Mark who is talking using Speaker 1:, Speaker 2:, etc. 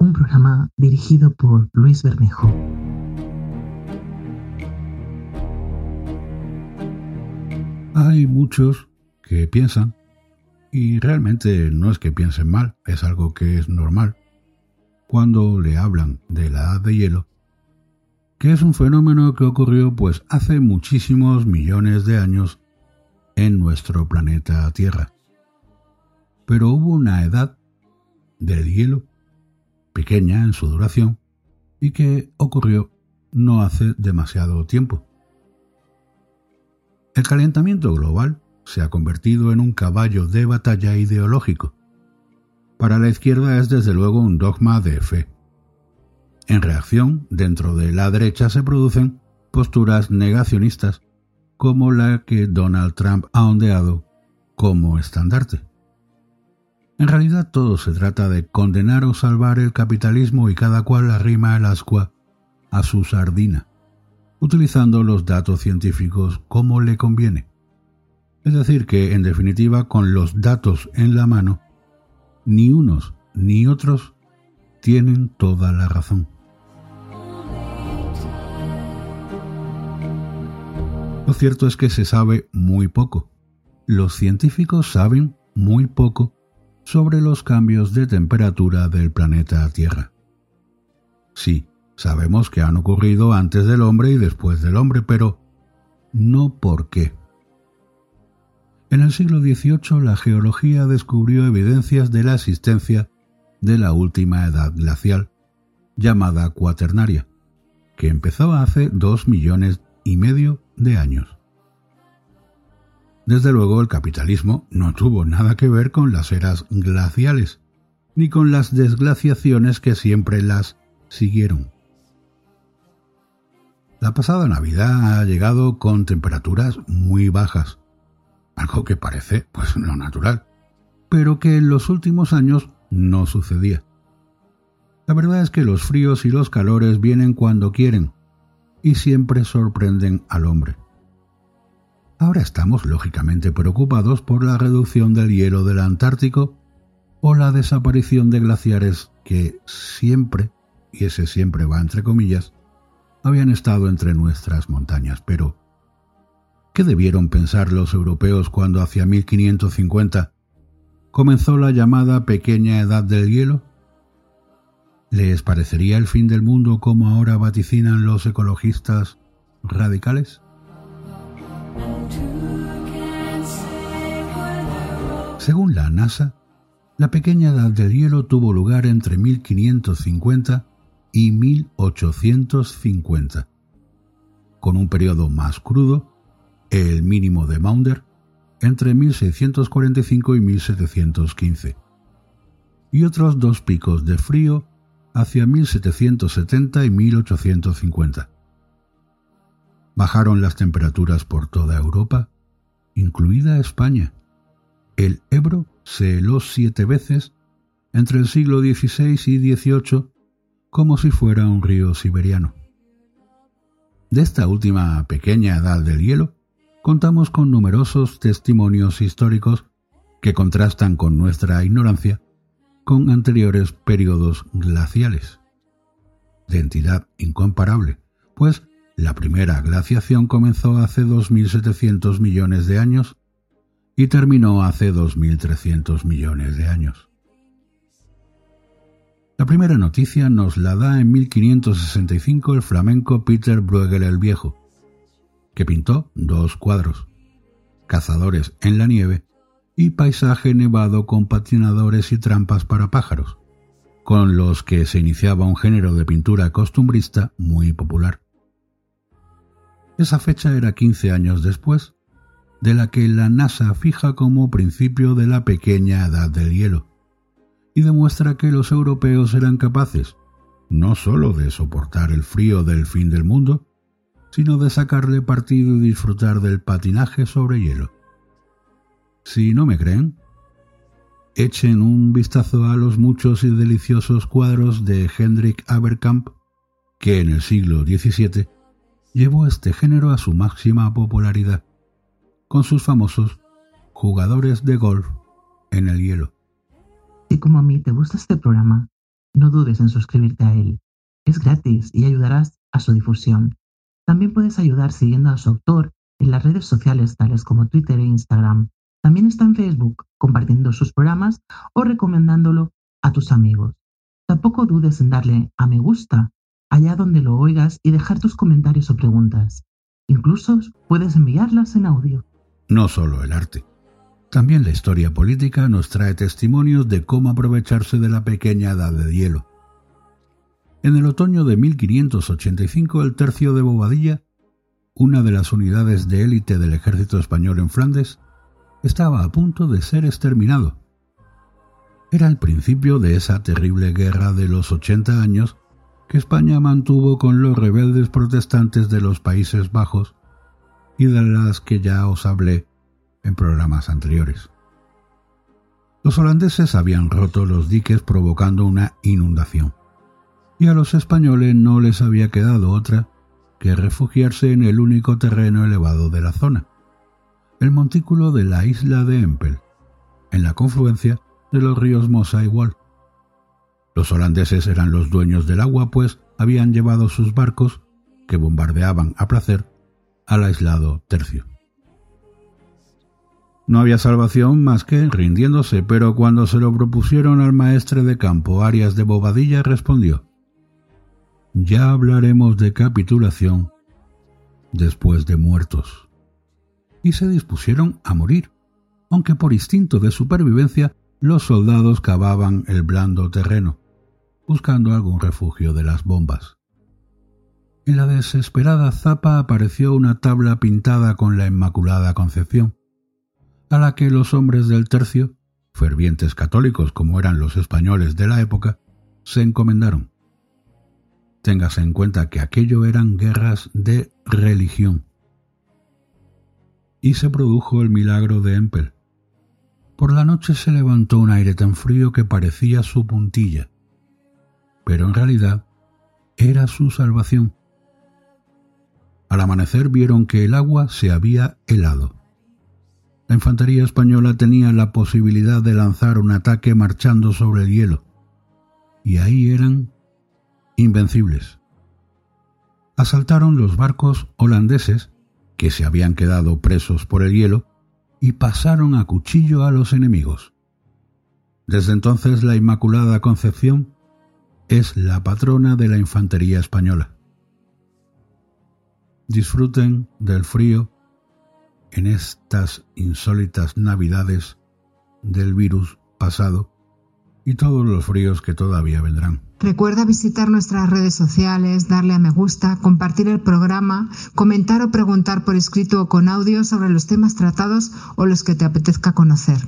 Speaker 1: un programa dirigido por Luis Bermejo.
Speaker 2: Hay muchos que piensan, y realmente no es que piensen mal, es algo que es normal, cuando le hablan de la edad de hielo, que es un fenómeno que ocurrió pues hace muchísimos millones de años en nuestro planeta Tierra. Pero hubo una edad del hielo, pequeña en su duración, y que ocurrió no hace demasiado tiempo. El calentamiento global se ha convertido en un caballo de batalla ideológico. Para la izquierda es desde luego un dogma de fe. En reacción, dentro de la derecha se producen posturas negacionistas como la que Donald Trump ha ondeado como estandarte. En realidad todo se trata de condenar o salvar el capitalismo y cada cual arrima el ascua a su sardina, utilizando los datos científicos como le conviene. Es decir, que en definitiva con los datos en la mano, ni unos ni otros tienen toda la razón. Lo cierto es que se sabe muy poco. Los científicos saben muy poco sobre los cambios de temperatura del planeta Tierra. Sí, sabemos que han ocurrido antes del hombre y después del hombre, pero no por qué. En el siglo XVIII la geología descubrió evidencias de la existencia de la última edad glacial, llamada cuaternaria, que empezó hace dos millones y medio de años. Desde luego el capitalismo no tuvo nada que ver con las eras glaciales, ni con las desglaciaciones que siempre las siguieron. La pasada Navidad ha llegado con temperaturas muy bajas, algo que parece pues lo natural, pero que en los últimos años no sucedía. La verdad es que los fríos y los calores vienen cuando quieren y siempre sorprenden al hombre. Ahora estamos lógicamente preocupados por la reducción del hielo del Antártico o la desaparición de glaciares que siempre, y ese siempre va entre comillas, habían estado entre nuestras montañas. Pero, ¿qué debieron pensar los europeos cuando hacia 1550 comenzó la llamada pequeña edad del hielo? ¿Les parecería el fin del mundo como ahora vaticinan los ecologistas radicales? Según la NASA, la pequeña edad del hielo tuvo lugar entre 1550 y 1850, con un periodo más crudo, el mínimo de Maunder, entre 1645 y 1715, y otros dos picos de frío hacia 1770 y 1850. Bajaron las temperaturas por toda Europa, incluida España, el Ebro se heló siete veces entre el siglo XVI y XVIII como si fuera un río siberiano. De esta última pequeña edad del hielo, contamos con numerosos testimonios históricos que contrastan con nuestra ignorancia con anteriores periodos glaciales. De entidad incomparable, pues la primera glaciación comenzó hace 2.700 millones de años y terminó hace 2.300 millones de años. La primera noticia nos la da en 1565 el flamenco Peter Bruegel el Viejo, que pintó dos cuadros, Cazadores en la nieve y Paisaje nevado con patinadores y trampas para pájaros, con los que se iniciaba un género de pintura costumbrista muy popular. Esa fecha era 15 años después de la que la NASA fija como principio de la pequeña edad del hielo, y demuestra que los europeos eran capaces no sólo de soportar el frío del fin del mundo, sino de sacarle partido y disfrutar del patinaje sobre hielo. Si no me creen, echen un vistazo a los muchos y deliciosos cuadros de Hendrik Aberkamp, que en el siglo XVII llevó este género a su máxima popularidad con sus famosos jugadores de golf en el hielo.
Speaker 1: Si como a mí te gusta este programa, no dudes en suscribirte a él. Es gratis y ayudarás a su difusión. También puedes ayudar siguiendo a su autor en las redes sociales tales como Twitter e Instagram. También está en Facebook compartiendo sus programas o recomendándolo a tus amigos. Tampoco dudes en darle a me gusta allá donde lo oigas y dejar tus comentarios o preguntas. Incluso puedes enviarlas en audio.
Speaker 2: No solo el arte. También la historia política nos trae testimonios de cómo aprovecharse de la pequeña edad de hielo. En el otoño de 1585 el tercio de Bobadilla, una de las unidades de élite del ejército español en Flandes, estaba a punto de ser exterminado. Era el principio de esa terrible guerra de los 80 años que España mantuvo con los rebeldes protestantes de los Países Bajos y de las que ya os hablé en programas anteriores. Los holandeses habían roto los diques provocando una inundación, y a los españoles no les había quedado otra que refugiarse en el único terreno elevado de la zona, el montículo de la isla de Empel, en la confluencia de los ríos Mosa y Wal. Los holandeses eran los dueños del agua, pues habían llevado sus barcos, que bombardeaban a placer, al aislado tercio. No había salvación más que rindiéndose, pero cuando se lo propusieron al maestre de campo Arias de Bobadilla respondió Ya hablaremos de capitulación después de muertos. Y se dispusieron a morir, aunque por instinto de supervivencia los soldados cavaban el blando terreno, buscando algún refugio de las bombas. En la desesperada zapa apareció una tabla pintada con la Inmaculada Concepción, a la que los hombres del tercio, fervientes católicos como eran los españoles de la época, se encomendaron. Téngase en cuenta que aquello eran guerras de religión. Y se produjo el milagro de Empel. Por la noche se levantó un aire tan frío que parecía su puntilla, pero en realidad era su salvación. Al amanecer vieron que el agua se había helado. La infantería española tenía la posibilidad de lanzar un ataque marchando sobre el hielo, y ahí eran invencibles. Asaltaron los barcos holandeses, que se habían quedado presos por el hielo, y pasaron a cuchillo a los enemigos. Desde entonces la Inmaculada Concepción es la patrona de la infantería española. Disfruten del frío en estas insólitas navidades del virus pasado y todos los fríos que todavía vendrán.
Speaker 3: Recuerda visitar nuestras redes sociales, darle a me gusta, compartir el programa, comentar o preguntar por escrito o con audio sobre los temas tratados o los que te apetezca conocer.